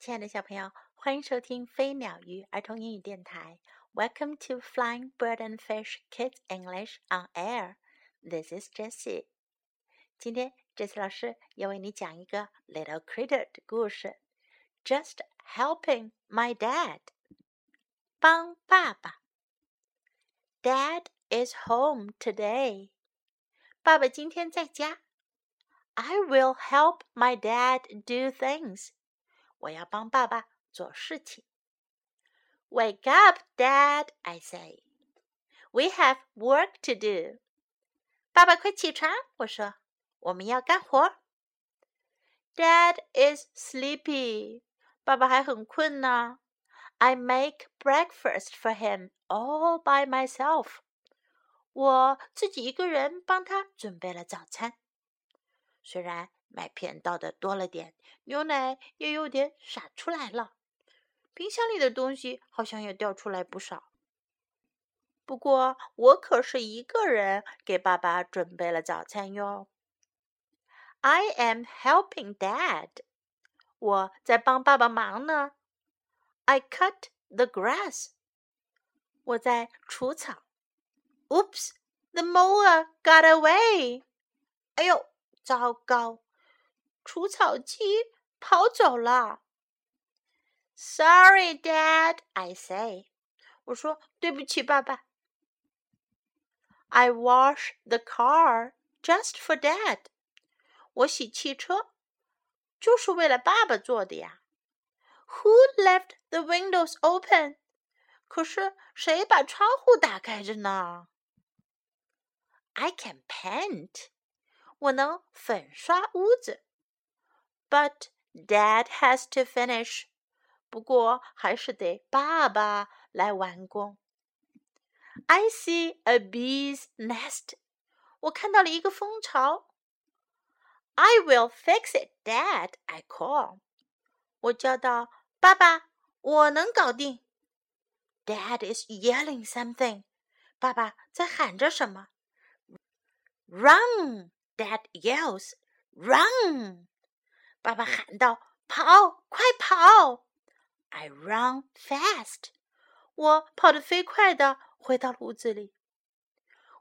亲爱的小朋友，欢迎收听飞鸟鱼儿童英语电台。Welcome to Flying Bird and Fish Kids English on Air. This is Jessie. 今天，Jessie 老师要为你讲一个 Little Critter 的故事。Just helping my dad. 帮爸爸。Dad is home today. 爸爸今天在家。I will help my dad do things. 我要帮爸爸做事情。Wake up, Dad! I say. We have work to do. 爸爸，快起床！我说，我们要干活。Dad is sleepy. 爸爸还很困呢。I make breakfast for him all by myself. 我自己一个人帮他准备了早餐。虽然麦片倒的多了点，牛奶也有点洒出来了，冰箱里的东西好像也掉出来不少。不过我可是一个人给爸爸准备了早餐哟。I am helping Dad，我在帮爸爸忙呢。I cut the grass，我在除草。Oops，the mower got away，哎呦，糟糕！除草机跑走了。Sorry, Dad, I say. 我说对不起，爸爸。I wash the car just for Dad. 我洗汽车就是为了爸爸做的呀。Who left the windows open? 可是谁把窗户打开着呢？I can paint. 我能粉刷屋子。but Dad has to finish. 不过还是得爸爸来完工。I see a bee's nest. 我看到了一个蜂巢。I will fix it, Dad. I call. 我叫道：“爸爸，我能搞定。” Dad is yelling something. 爸爸在喊着什么？Run! Dad yells. Run! 爸爸喊道：“跑，快跑！”I run fast。我跑得飞快的回到屋子里。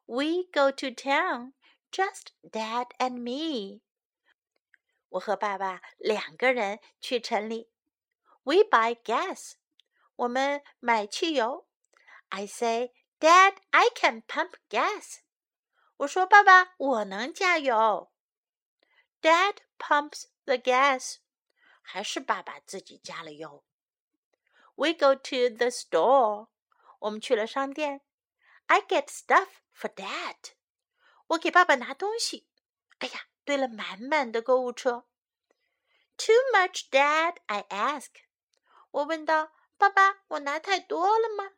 We go to town, just Dad and me。我和爸爸两个人去城里。We buy gas。我们买汽油。I say, Dad, I can pump gas。我说，爸爸，我能加油。Dad pumps the gas，还是爸爸自己加了油。We go to the store，我们去了商店。I get stuff for Dad，我给爸爸拿东西。哎呀，堆了满满的购物车。Too much, Dad？I ask，我问道：“爸爸，我拿太多了吗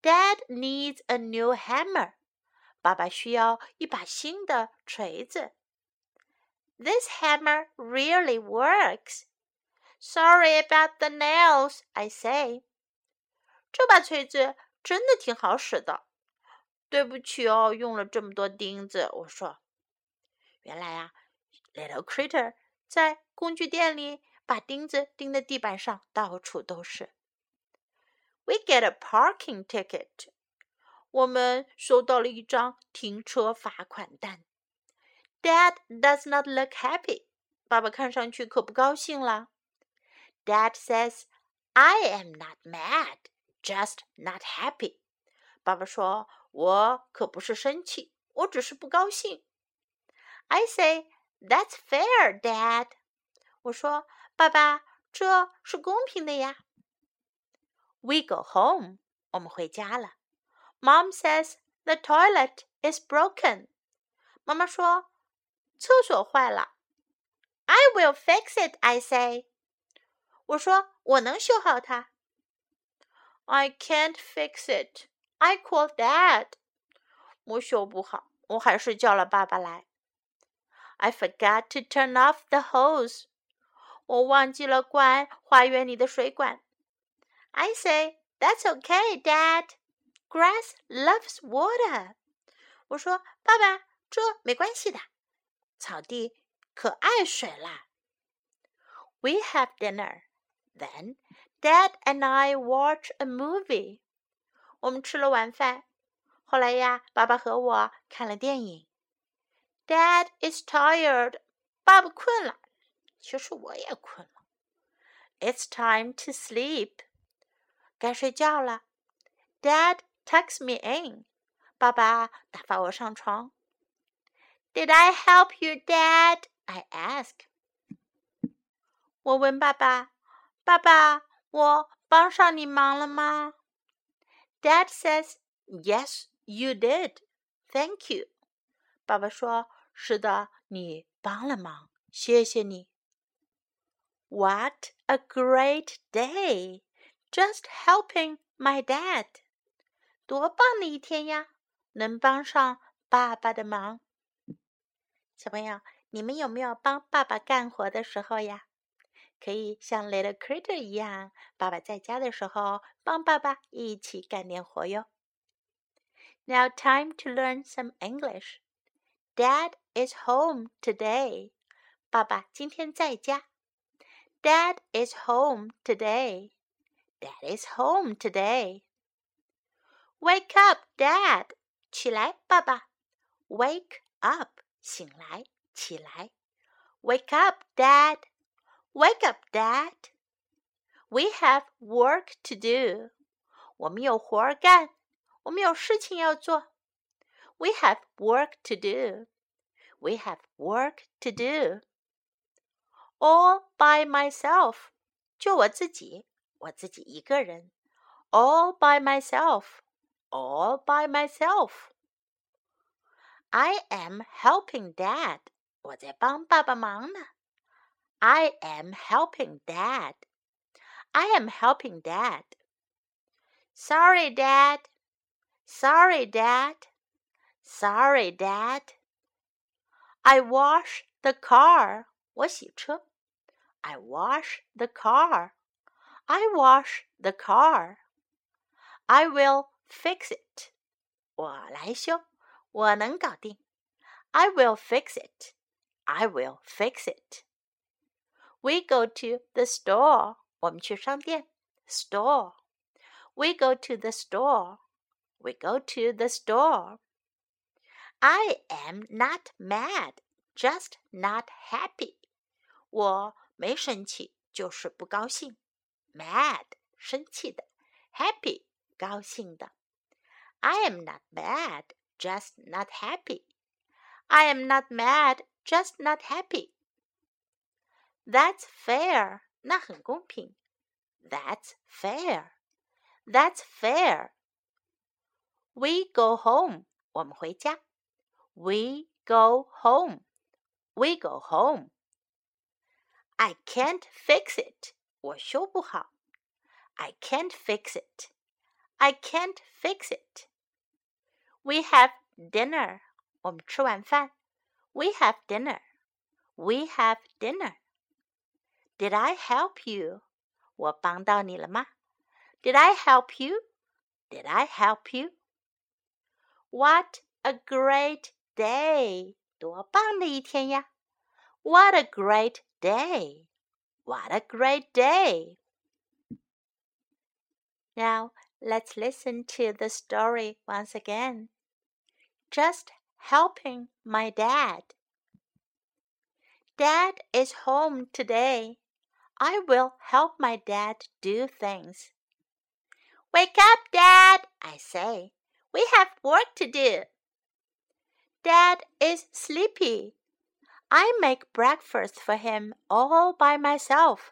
？”Dad needs a new hammer，爸爸需要一把新的锤子。This hammer really works. Sorry about the nails, I say. 这把锤子真的挺好使的。对不起哦，用了这么多钉子。我说，原来啊，Little Critter 在工具店里把钉子钉在地板上，到处都是。We get a parking ticket. 我们收到了一张停车罚款单。 Dad does not look happy. 爸爸看上去可不高兴了。Dad says, "I am not mad, just not happy." 爸爸说：“我可不是生气，我只是不高兴。” I say, "That's fair, Dad." 我说：“爸爸，这是公平的呀。” We go home. 我们回家了。Mom says the toilet is broken. 妈妈说 厕所坏了。I will fix it, I say. 我说我能修好它。I can't fix it. I call Dad. 我修不好，我还是叫了爸爸来。I forgot to turn off the hose. 我忘记了关花园里的水管。I say, That's okay, Dad. Grass loves water. 我说爸爸，这没关系的。草地可爱水啦。 We have dinner. Then Dad and I watch a movie. 我们吃了晚饭，后来呀，爸爸和我看了电影。Dad is tired. 爸爸困了，其实我也困了。It's time to sleep. 该睡觉了。Dad tucks me in. 爸爸打发我上床。 Did I help you, Dad? I ask. 我问爸爸：“爸爸，我帮上你忙了吗？” Dad says, "Yes, you did. Thank you." 爸爸说：“是的，你帮了忙，谢谢你。” What a great day! Just helping my dad. 多棒的一天呀！能帮上爸爸的忙。 小朋友，你们有没有帮爸爸干活的时候呀？可以像 Little Critter 一样，爸爸在家的时候帮爸爸一起干点活哟。Now time to learn some English. Dad is home today. 爸爸今天在家。Dad is home today. Dad is home today. Wake up, Dad. 起来，爸爸。Wake up. 醒来，起来。Wake up, Dad. Wake up, Dad. We have work to do. 我们有活儿干，我们有事情要做。We have work to do. We have work to do. All by myself. 就我自己，我自己一个人。All by myself. All by myself. I am helping Dad. 我在帮爸爸忙呢。I am helping Dad. I am helping Dad. Sorry, Dad. Sorry, Dad. Sorry, Dad. I wash the car. 我洗车。I wash the car. I wash the car. I will fix it. 我来修， 我能搞定。I will fix it. I will fix it. We go to the store. 我们去商店。Store. We go to the store. We go to the store. I am not mad, just not happy. 我没生气，就是不高兴。Mad 生气的，happy 高兴的。I am not mad, just not happy. I am not mad, just not happy. That's fair. 那很公平。That's fair. That's fair. We go home. 我们回家。We go home. We go home. I can't fix it. 我修不好。I can't fix it. I can't fix it. We have dinner. 我们吃晚饭。We have dinner. We have dinner. Did I help you? 我帮到你了吗？Did I help you? Did I help you? What a great day! 多棒的一天呀！What a great day! What a great day! Now let's listen to the story once again. Just helping my dad. Dad is home today. I will help my dad do things. Wake up, Dad, I say. We have work to do. Dad is sleepy. I make breakfast for him all by myself.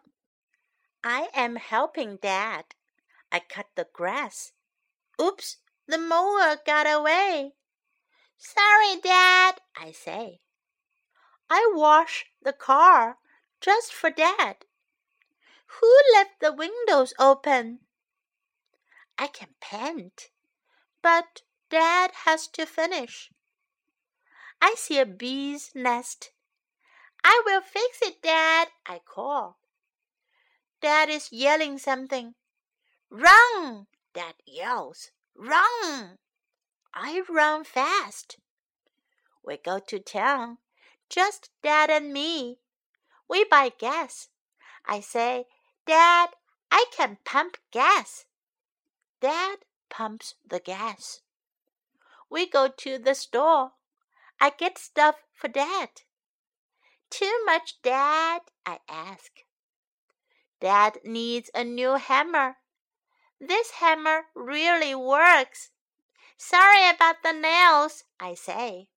I am helping Dad. I cut the grass. Oops, the mower got away. Sorry, Dad, I say. I wash the car just for Dad. Who left the windows open? I can paint, but Dad has to finish. I see a bee's nest. I will fix it, Dad, I call. Dad is yelling something. Run! Dad yells. Run! I run fast. We go to town, just Dad and me. We buy gas I say, Dad, I can pump gas. Dad pumps the gas. We go to the store. I get stuff for Dad. Too much, Dad? I ask. Dad needs a new hammer. This hammer really works. Sorry about the nails, I say.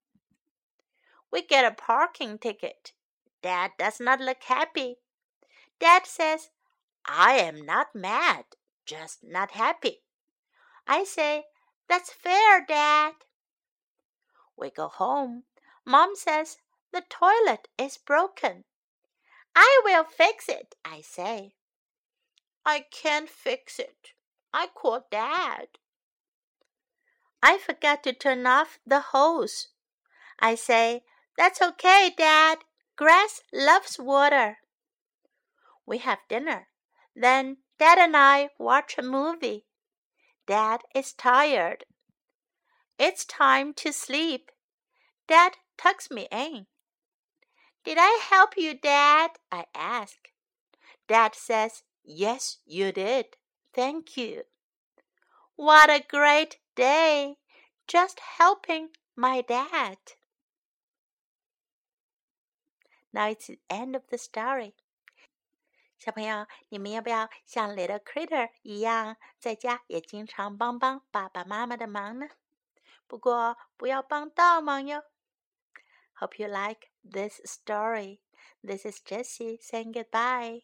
We get a parking ticket. Dad does not look happy. Dad says, I am not mad, just not happy. I say, That's fair, Dad. We go home. Mom says, The toilet is broken. I will fix it, I say. I can't fix it. I call Dad. I forgot to turn off the hose. I say, That's okay, Dad. Grass loves water. We have dinner. Then Dad and I watch a movie. Dad is tired. It's time to sleep. Dad tucks me in. Did I help you, Dad? I ask. Dad says, Yes, you did. Thank you. What a great day! Just helping my dad. Now it's the end of the story. 小朋友，你们要不要像 Little Critter 一样，在家也经常帮帮爸爸妈妈的忙呢？不过不要帮倒忙哟。Hope you like this story. This is Jessie saying goodbye.